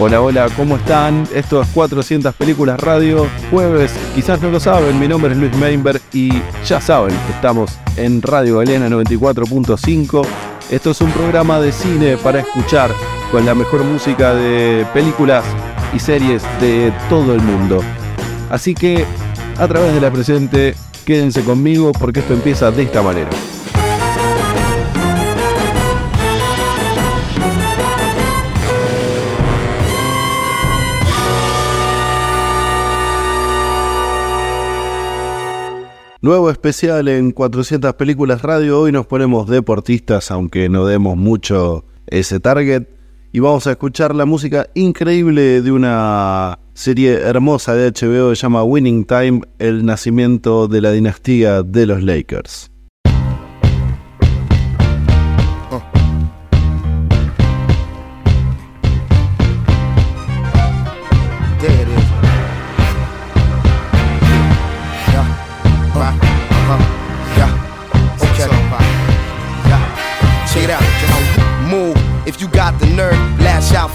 Hola, hola, ¿cómo están? Esto es 400 Películas Radio, jueves, quizás no lo saben, mi nombre es Luis Meinberg y ya saben, estamos en Radio Galena 94.5. Esto es un programa de cine para escuchar con la mejor música de películas y series de todo el mundo. Así que, a través de la presente, quédense conmigo porque esto empieza de esta manera. Nuevo especial en 400 películas radio. Hoy nos ponemos deportistas, aunque no demos mucho ese target. Y vamos a escuchar la música increíble de una serie hermosa de HBO que se llama Winning Time, el nacimiento de la dinastía de los Lakers.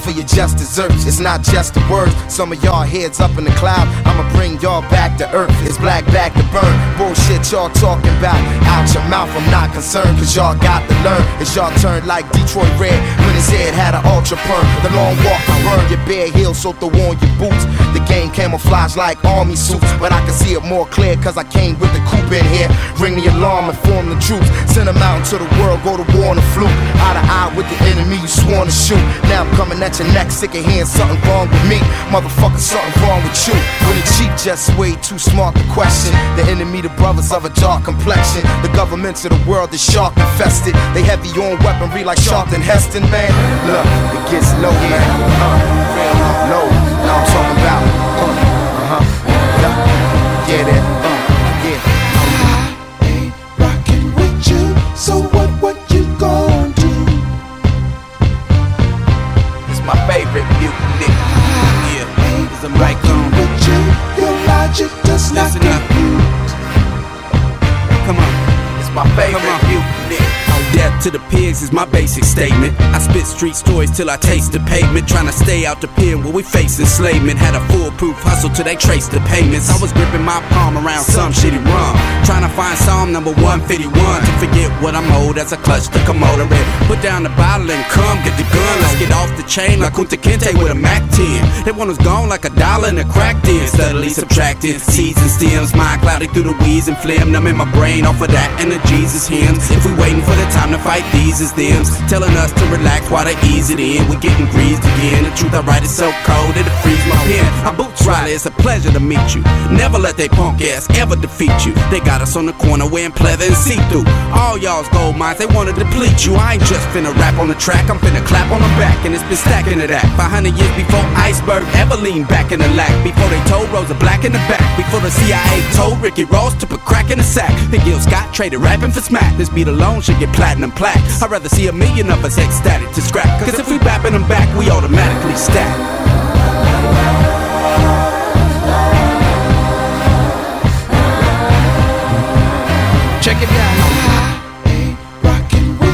For your just desserts. It's not just the words. Some of y'all heads up in the cloud. I'ma bring y'all back to earth. It's black back to burn. Bullshit y'all talking about. Out your mouth, I'm not concerned. Cause y'all got to learn. It's y'all turn like Detroit Red when his head had an ultra perm. The long walk I burn your bare heels, so throw on your boots. The game camouflage like army suits. But I can see it more clear cause I came with the coupe in here. Ring the alarm, inform the troops. Send them out into the world, go to war on the fluke. Eye to eye with the enemy you sworn to shoot. Now I'm coming at your neck, sick of hearing something wrong with me. Motherfucker, something wrong with you. When the cheap just way too smart to question. The enemy, the brothers of a dark complexion. The governments of the world is shark infested. They heavy on weaponry like Charlton Heston, man. Look, it gets low, man. Uh, low. Now I'm talking about. Uh, uh-huh. Yeah, yeah that. Listen up. Come on. It's my favorite mutiny. Death to the pigs is my basic statement. I spit street stories till I taste the pavement. Trying to stay out the pen where we face enslavement. Had a foolproof hustle till they traced the payments. I was gripping my palm around some shitty rum. Trying to find Psalm number 151 to forget what I'm owed as I clutch the Komodo and Put down the bottle and come get the gun. Let's get off the chain like Kunta Kinte with a Mac 10. That one was gone like a dollar in a crack den. Steadily subtracting seeds and stems. Mind clouded through the weeds and phlegm. Numbing my brain off of that and the Jesus hymns. If we waiting for the time to fight these as them. Telling us to relax while they ease it in. We getting greased again. The truth I write is so cold it'll freeze my pen. I Boots Riley, it's a pleasure to meet you. Never let they punk ass ever defeat you. They got us on the corner wearing pleather and see through. All y'all's gold mines, they wanna deplete you. I ain't just finna rap on the track, I'm finna clap on the back, and it's been stacking to that. 500 years before Iceberg ever leaned back in the lack. Before they told Rosa Black in the back. Before the CIA told Ricky Ross to put crack in the sack. And Gil Scott traded rapping for smack. This beat alone should get platinum plaques. I'd rather see a million of us ecstatic to scrap. Cause if we bapping them back, we automatically stack. Check it out. I ain't rocking with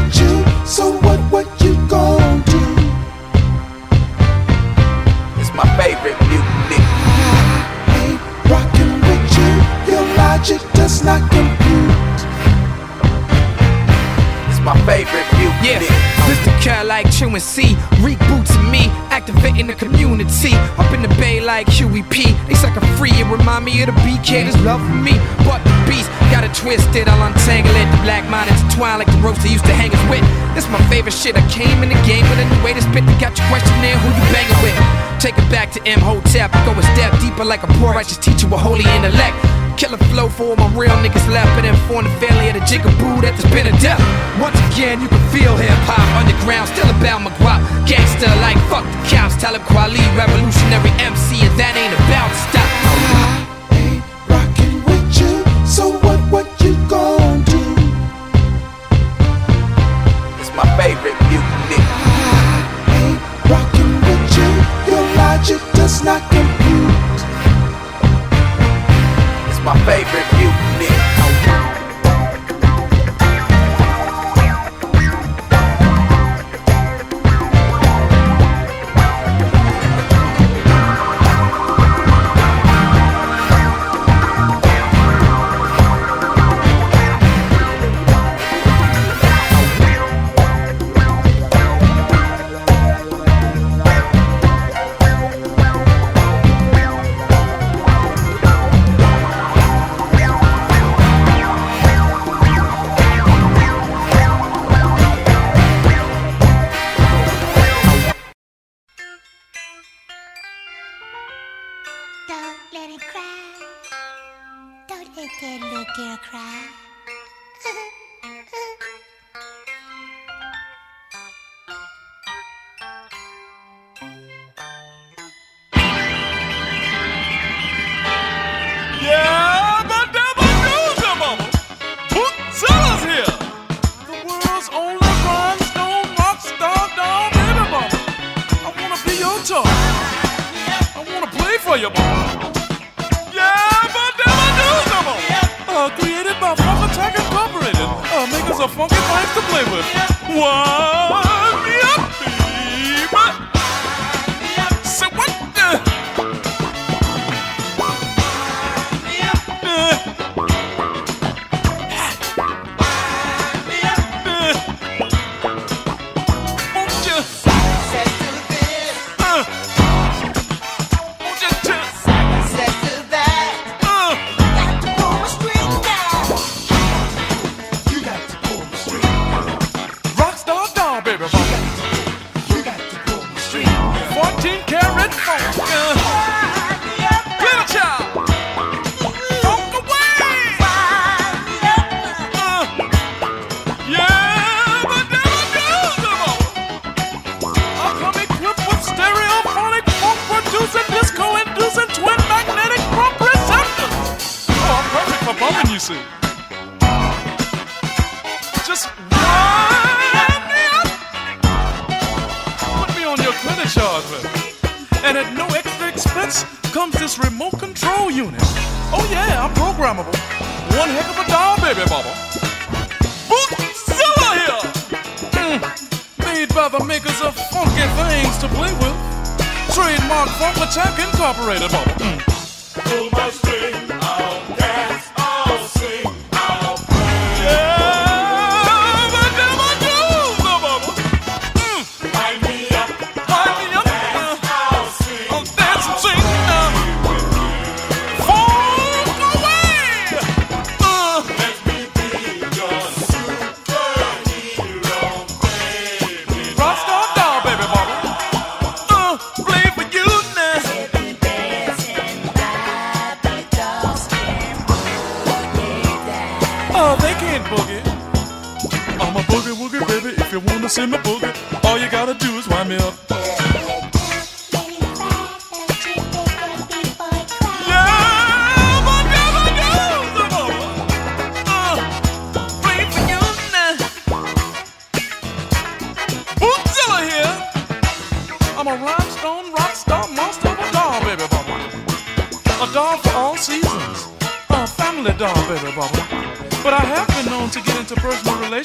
favorite mutiny. Yeah, Mr. Cal like chewing C, rebooting me, activating the community. Up in the bay like Huey P. They a free and remind me of the BK. There's love for me, but the beast got it twisted. I'll untangle it. The black mind intertwine like the ropes they used to hang us with. This my favorite shit. I came in the game with a new way to spit. They got your question who you banging with? Take it back to Imhotep. Go a step deeper like a poor righteous teacher with holy intellect. Killer flow for all my real niggas left, but inform the family of the jigaboo that there's been a death. Once again, you can feel hip hop underground, still about my guap. Gangster like fuck the cops, Talib Kweli, revolutionary MC, and that ain't about to stop. I ain't rocking with you, so what? What you gonna do? It's my favorite mutiny. Ain't rocking with you, your logic does not compute. My favorite mutiny. And at no extra expense comes this remote control unit. Oh yeah, I'm programmable. One heck of a doll, baby mama. Bootzilla here! Mm. Made by the makers of funky things to play with. Trademark Funk Attack Incorporated, mama. Mm. Pull my string, I'll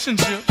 relationship.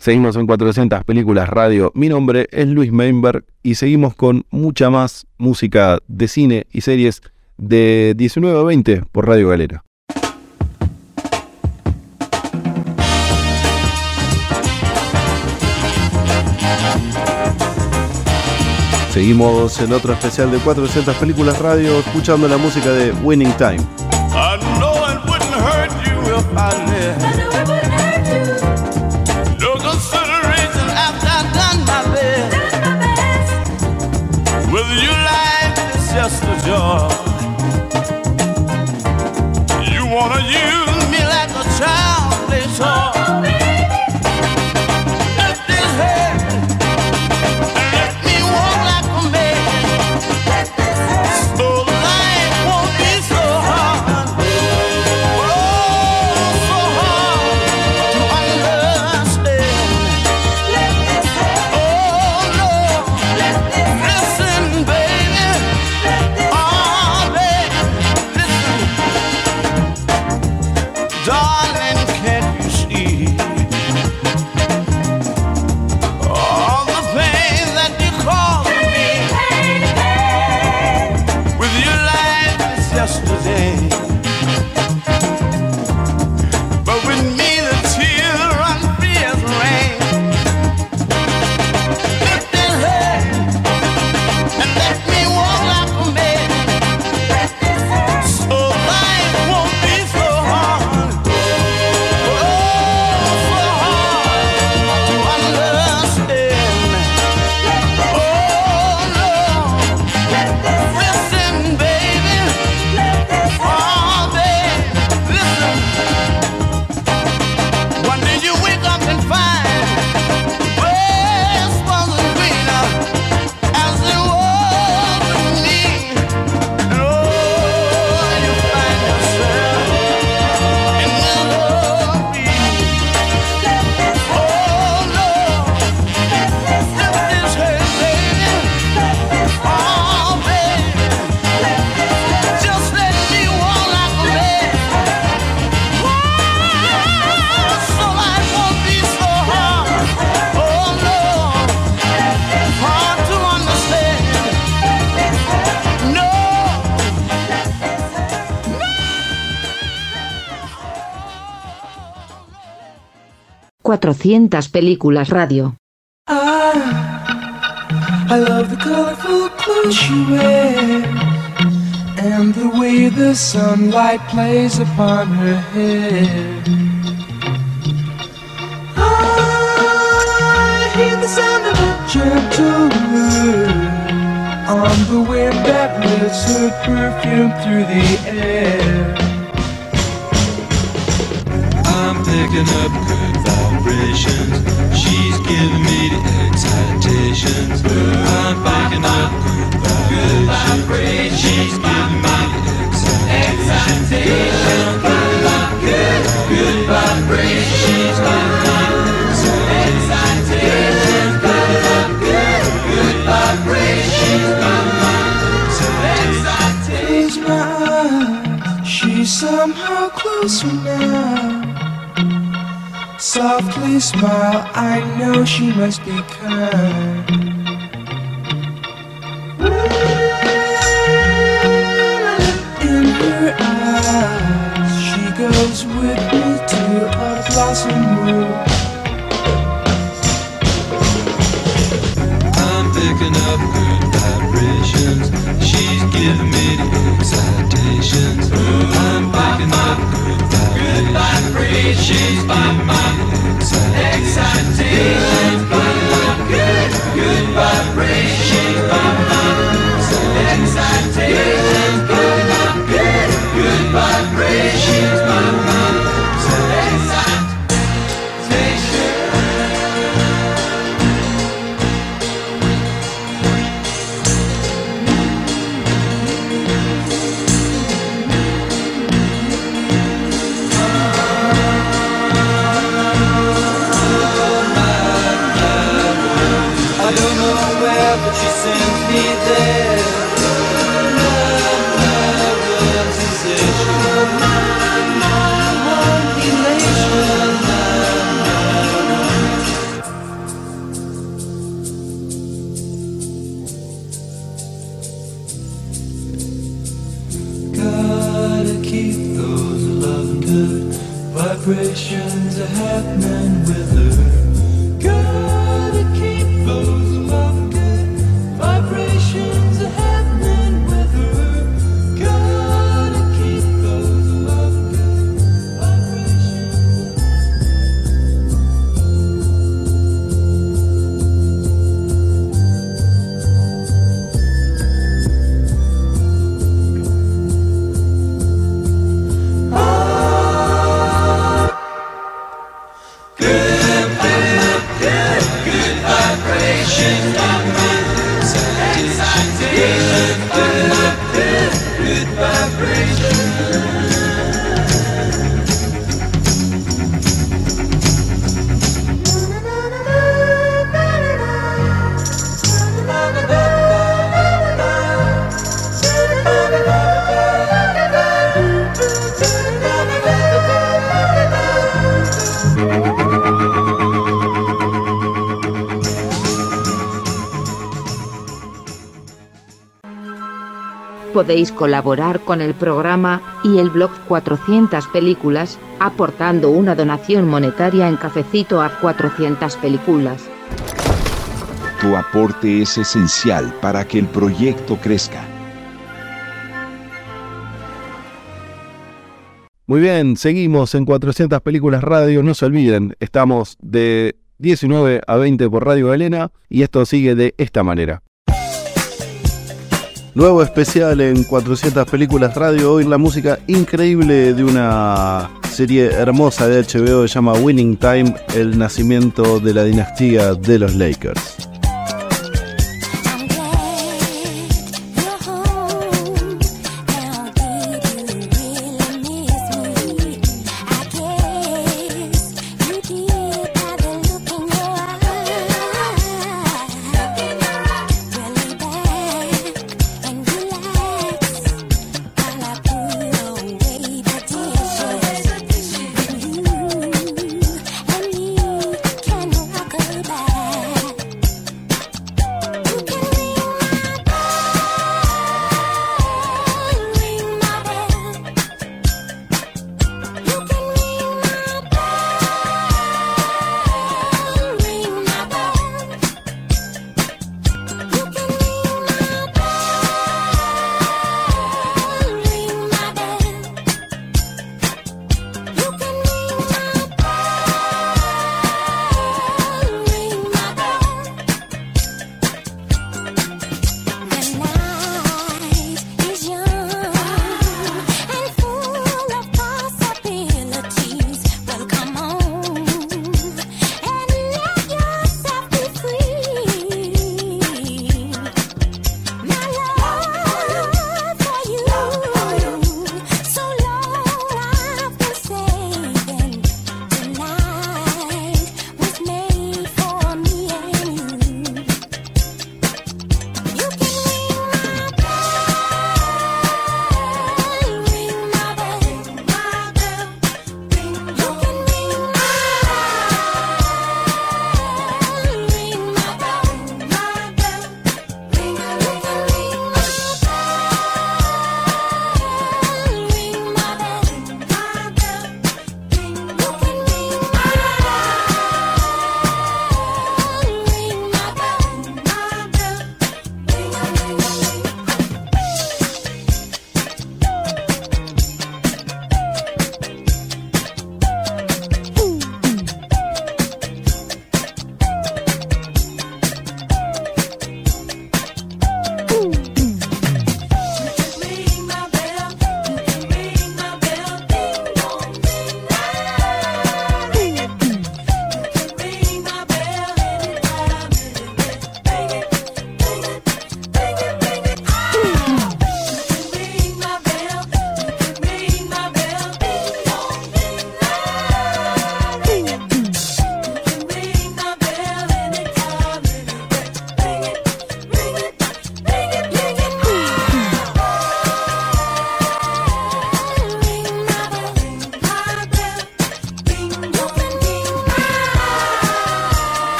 Seguimos en 400 películas radio. Mi nombre es Luis Meinberg y seguimos con mucha más música de cine y series de 19 a 20 por Radio Galera. Seguimos en otro especial de 400 películas radio escuchando la música de Winning Time. Just 400 películas radio. Wears and the way the sunlight plays upon her on the wind that lifts her perfume through the air. Picking up good vibrations. She's giving me the excitations. I'm picking up good vibrations. She's giving me the excitations. Softly smile, I know she must be kind. In her eyes, she goes with me to a blossom room. I'm picking up good vibrations. She's giving me the excitations. I'm picking up good vibrations. She's giving me the excitations. Podéis colaborar con el programa y el blog 400 Películas aportando una donación monetaria en cafecito a 400 Películas. Tu aporte es esencial para que el proyecto crezca. Muy bien, seguimos en 400 Películas Radio. No se olviden, estamos de 19 a 20 por Radio Elena y esto sigue de esta manera. Nuevo especial en 400 Películas Radio. Hoy la música increíble de una serie hermosa de HBO que se llama Winning Time, el nacimiento de la dinastía de los Lakers.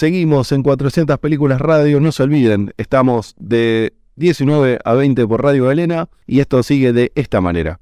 Seguimos en 400 Películas Radio. No se olviden, estamos de 19 a 20 por Radio Galena y esto sigue de esta manera.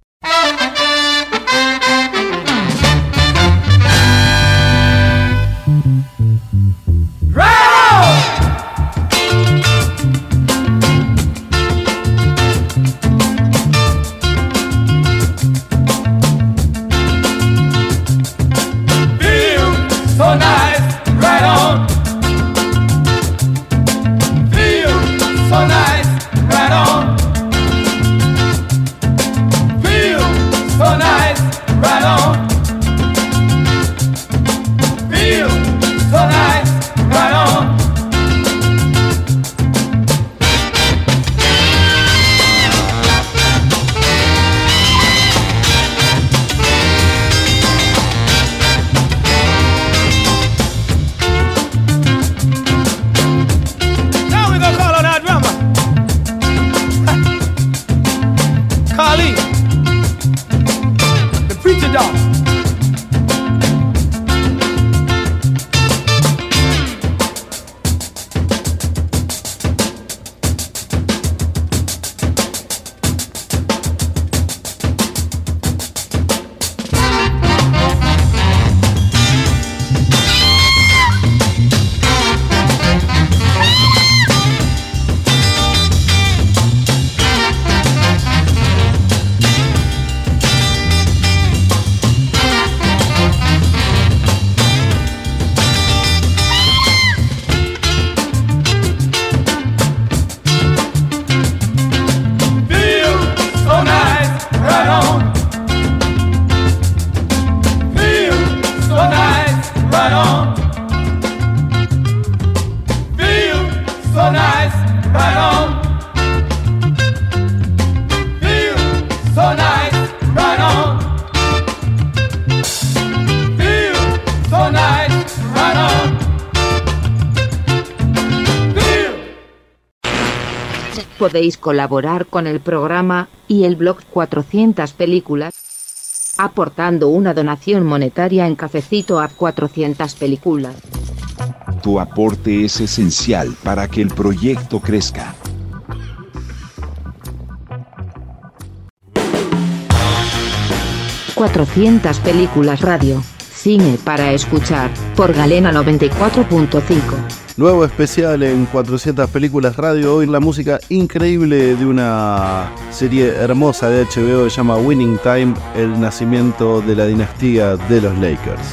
Podéis colaborar con el programa y el blog 400 películas aportando una donación monetaria en cafecito a 400 películas. Tu aporte es esencial para que el proyecto crezca. ...400 películas radio... ...cine para escuchar... ...por Galena 94.5... Nuevo especial en 400 películas radio. Hoy la música increíble de una serie hermosa de HBO que se llama Winning Time, el nacimiento de la dinastía de los Lakers.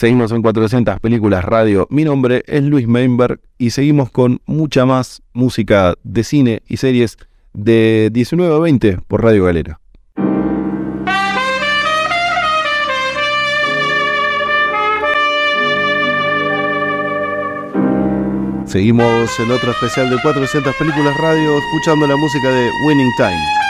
Seguimos en 400 películas radio. Mi nombre es Luis Meinberg y seguimos con mucha más música de cine y series de 19 a 20 por Radio Galera. Seguimos en otro especial de 400 películas radio escuchando la música de Winning Time.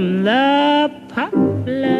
from the poplar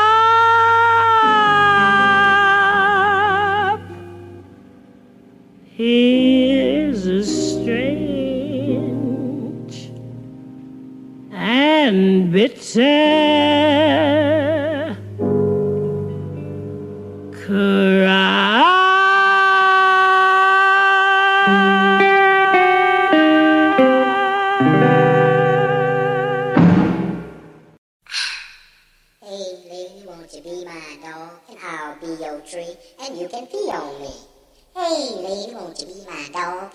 Here's a strange and bitter cry.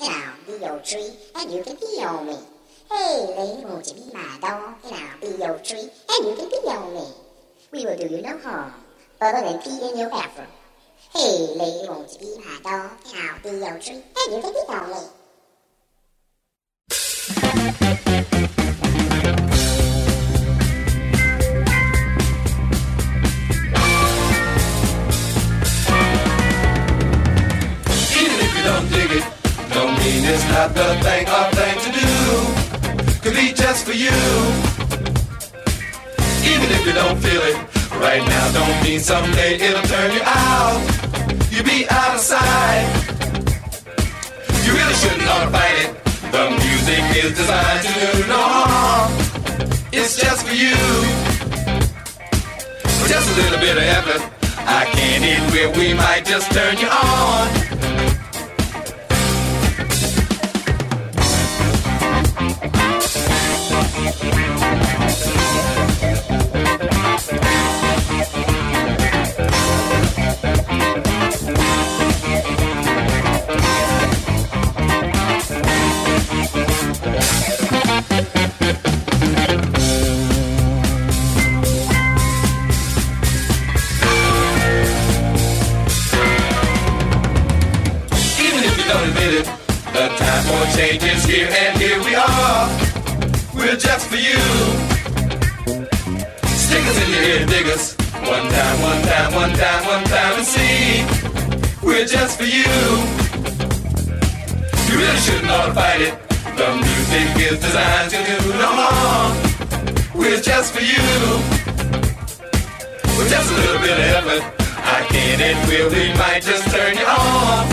I'll be your tree, and you can pee on me. Hey, lady, won't you be my dog? And I'll be your tree, and you can pee on me. We will do you no harm, other than pee in your bathroom. Hey, lady, won't you be my dog? And I'll be your tree, and you can pee on me. Mean it's not the thing or thing to do. Could be just for you. Even if you don't feel it right now, don't mean someday it'll turn you out. You'll be out of sight. You really shouldn't ought to fight it. The music is designed to do no harm. It's just for you. Just a little bit of effort. I can't where we might just turn you on. Thank you. Just for you. You really shouldn't ought to fight it. The music is designed to do no harm. We're just for you. With just a little bit of effort, I can and will, we might just turn you on.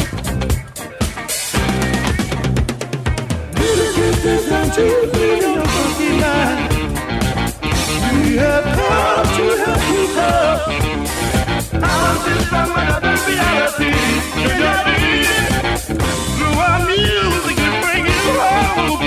We have come to help you love. I'm just from another reality. Reality. Our music, we bring you home.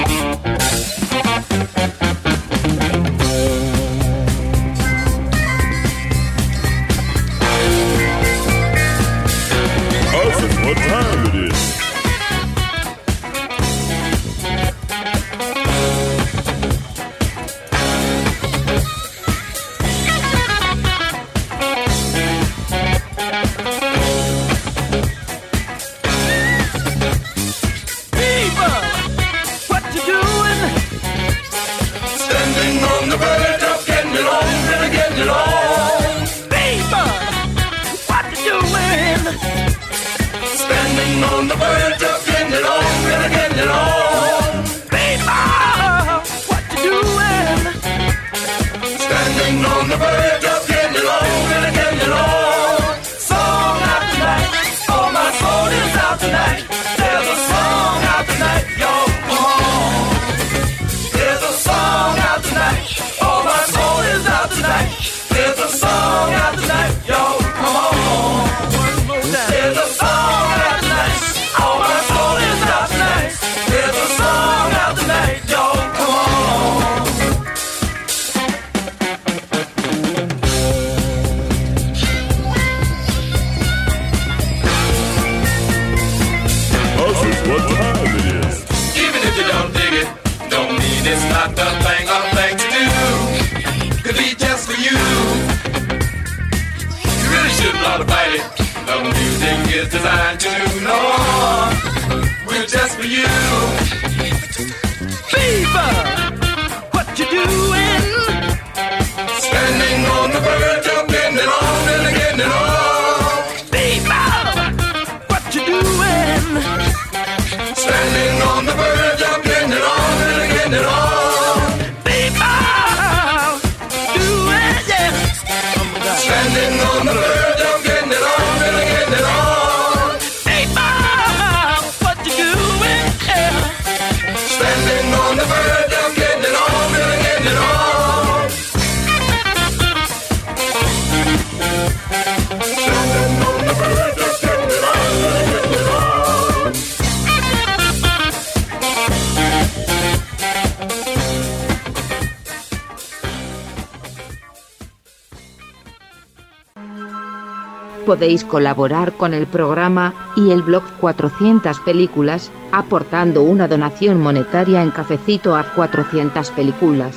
Podéis colaborar con el programa y el blog 400 películas aportando una donación monetaria en cafecito a 400 películas.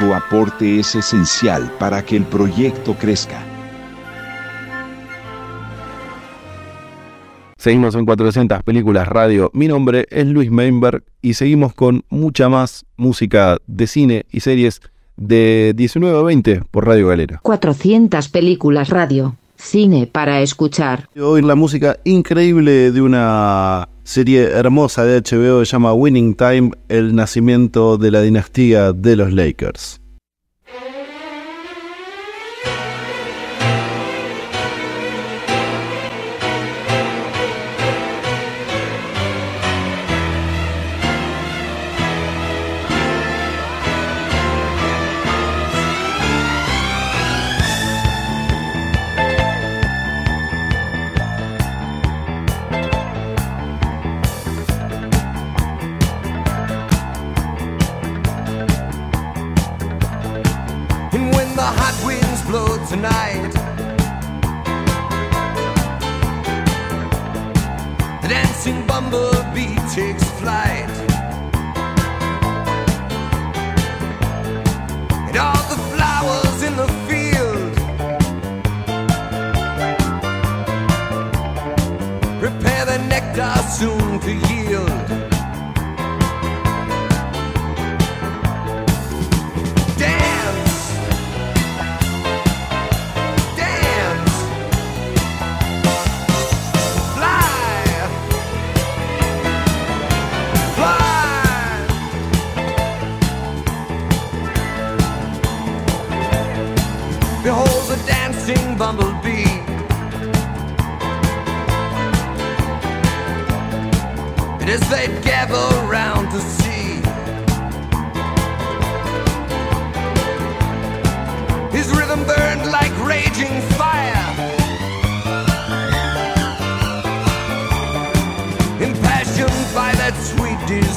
Tu aporte es esencial para que el proyecto crezca. Seguimos en 400 películas radio. Mi nombre es Luis Meinberg y seguimos con mucha más música de cine y series de 19 a 20 por Radio Galera. 400 películas radio. Cine para escuchar. Oír la música increíble de una serie hermosa de HBO que se llama Winning Time, el nacimiento de la dinastía de los Lakers. Blow tonight,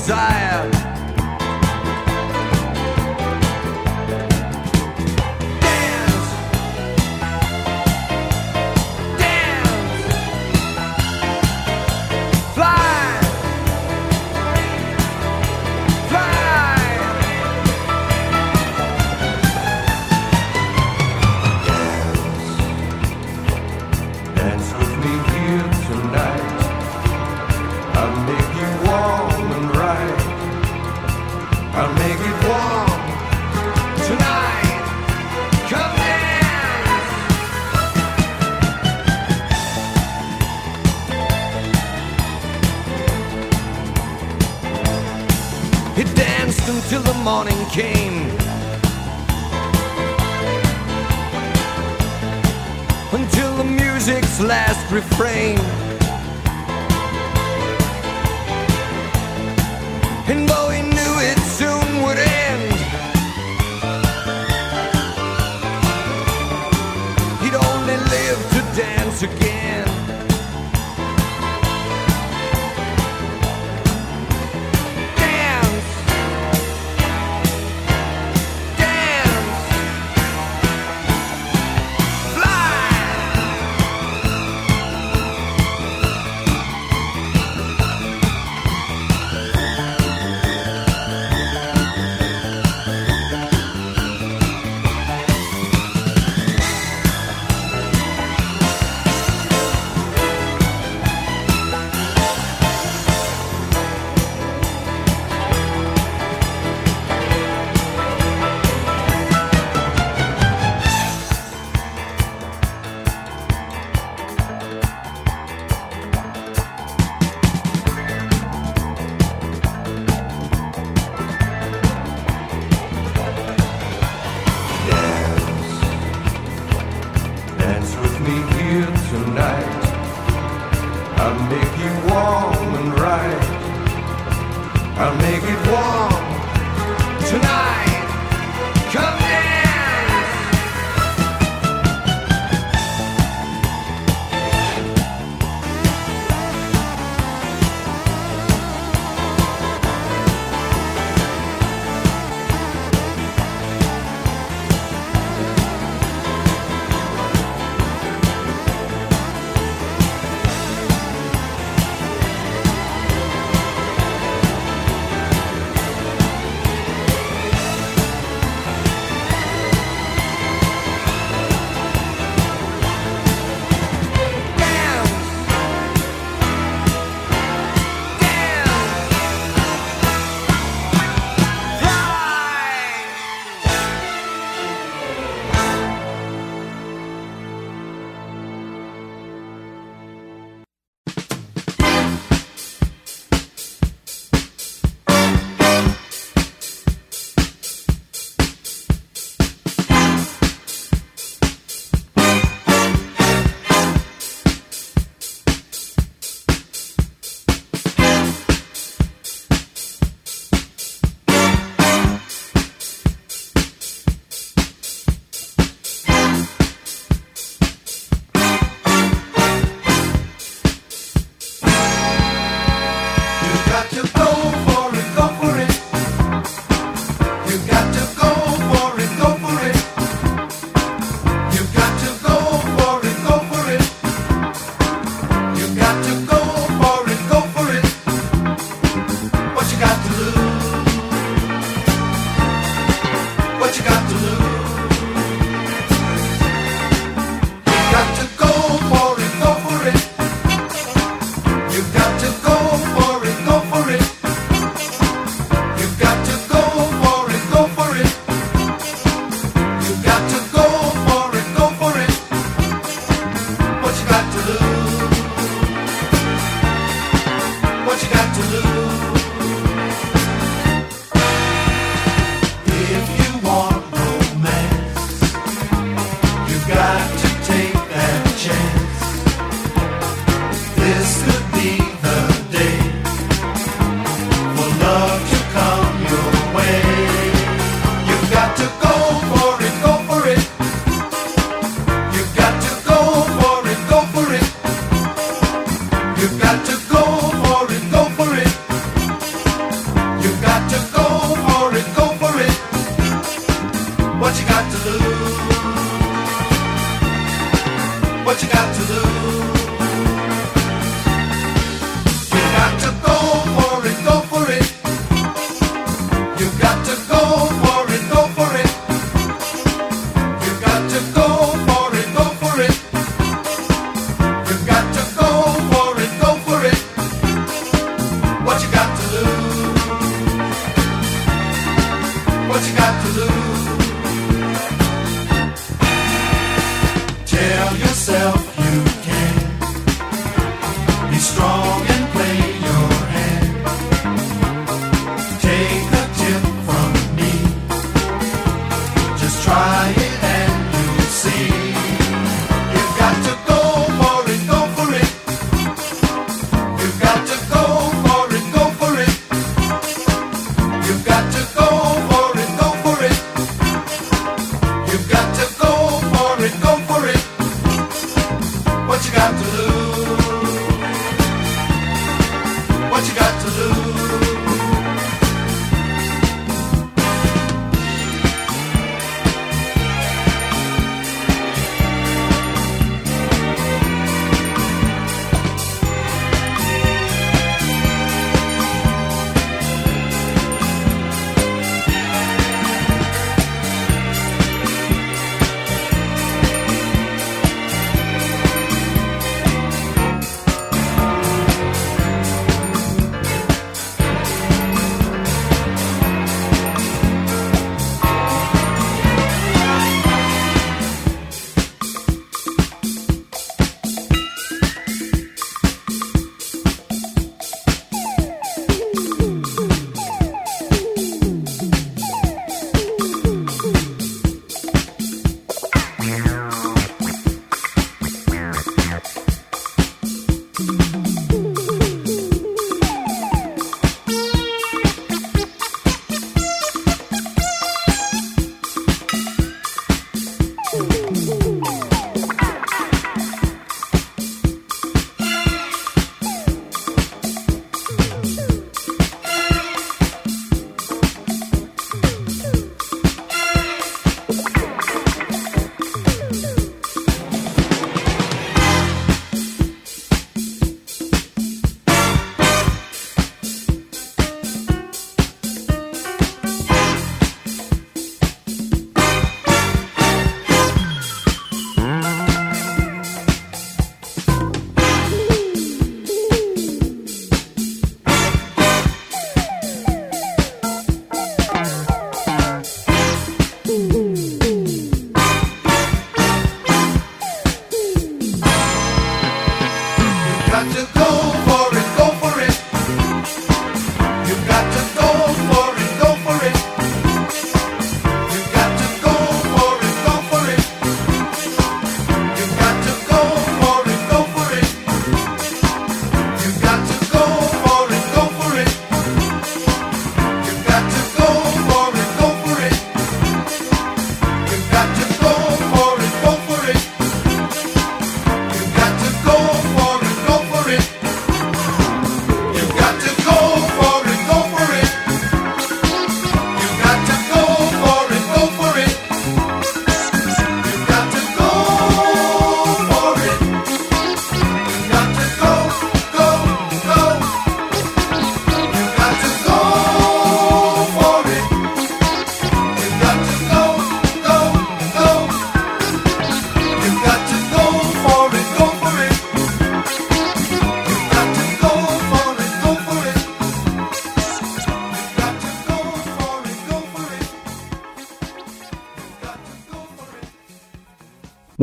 desire. morning came. Until the music's last refrain. And though he knew it soon would end, he'd only live to dance again.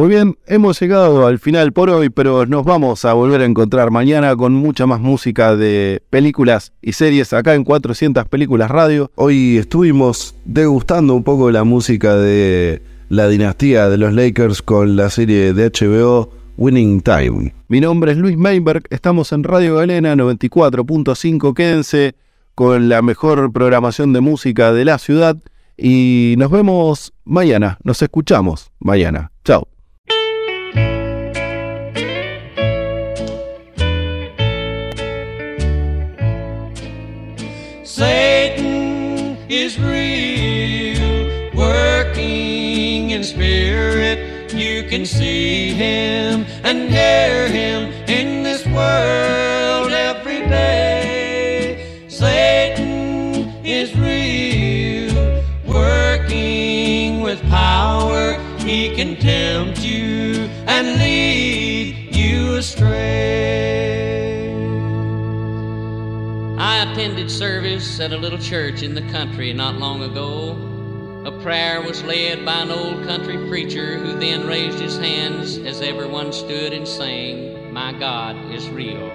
Muy bien, hemos llegado al final por hoy, pero nos vamos a volver a encontrar mañana con mucha más música de películas y series acá en 400 Películas Radio. Hoy estuvimos degustando un poco la música de la dinastía de los Lakers con la serie de HBO Winning Time. Mi nombre es Luis Meinberg, estamos en Radio Galena 94.5, quédense con la mejor programación de música de la ciudad y nos vemos mañana, nos escuchamos mañana. Chao. is real, working in spirit. You can see him and hear him in this world every day. Satan is real, working with power. He can tempt you and lead you astray. I attended service at a little church in the country not long ago. A prayer was led by an old country preacher who then raised his hands as everyone stood and sang, My God is real.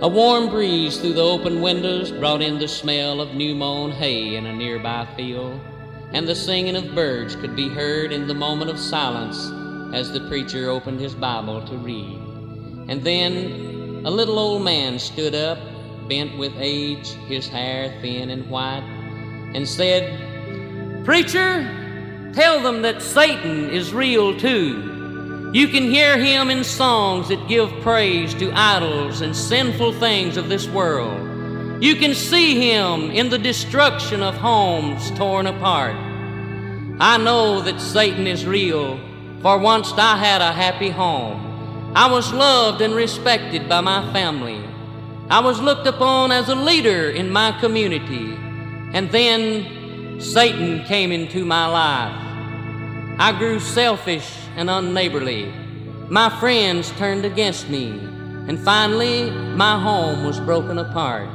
A warm breeze through the open windows brought in the smell of new mown hay in a nearby field, and the singing of birds could be heard in the moment of silence as the preacher opened his Bible to read. And then a little old man stood up, bent with age, his hair thin and white, and said, Preacher, tell them that Satan is real too. You can hear him in songs that give praise to idols and sinful things of this world. You can see him in the destruction of homes torn apart. I know that Satan is real, for once I had a happy home. I was loved and respected by my family. I was looked upon as a leader in my community. And then Satan came into my life. I grew selfish and unneighborly. My friends turned against me. And finally, my home was broken apart.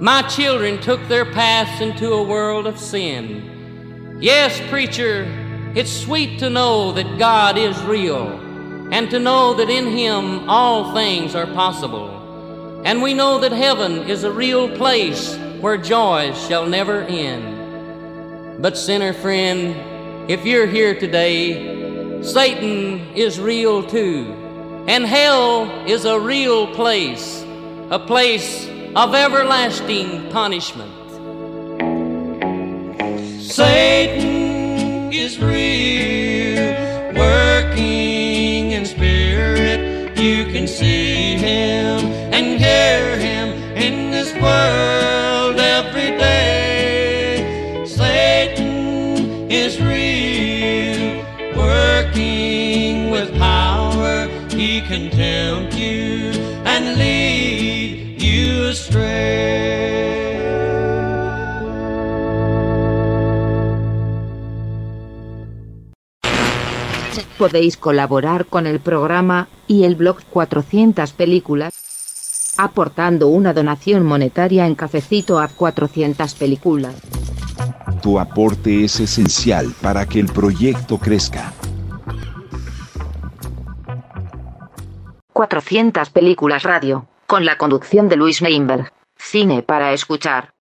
My children took their paths into a world of sin. Yes, preacher, it's sweet to know that God is real and to know that in Him all things are possible. And we know that heaven is a real place where joys shall never end. But, sinner friend, if you're here today, Satan is real too. And hell is a real place, a place of everlasting punishment. Satan is real, working in spirit. You can see him and hear him in this world every day. Satan is real, working with power. He can tempt you and lead you astray. Podéis colaborar con el programa y el blog 400 películas aportando una donación monetaria en cafecito a 400 películas. Tu aporte es esencial para que el proyecto crezca. 400 películas radio, con la conducción de Luis Neinberg. Cine para escuchar.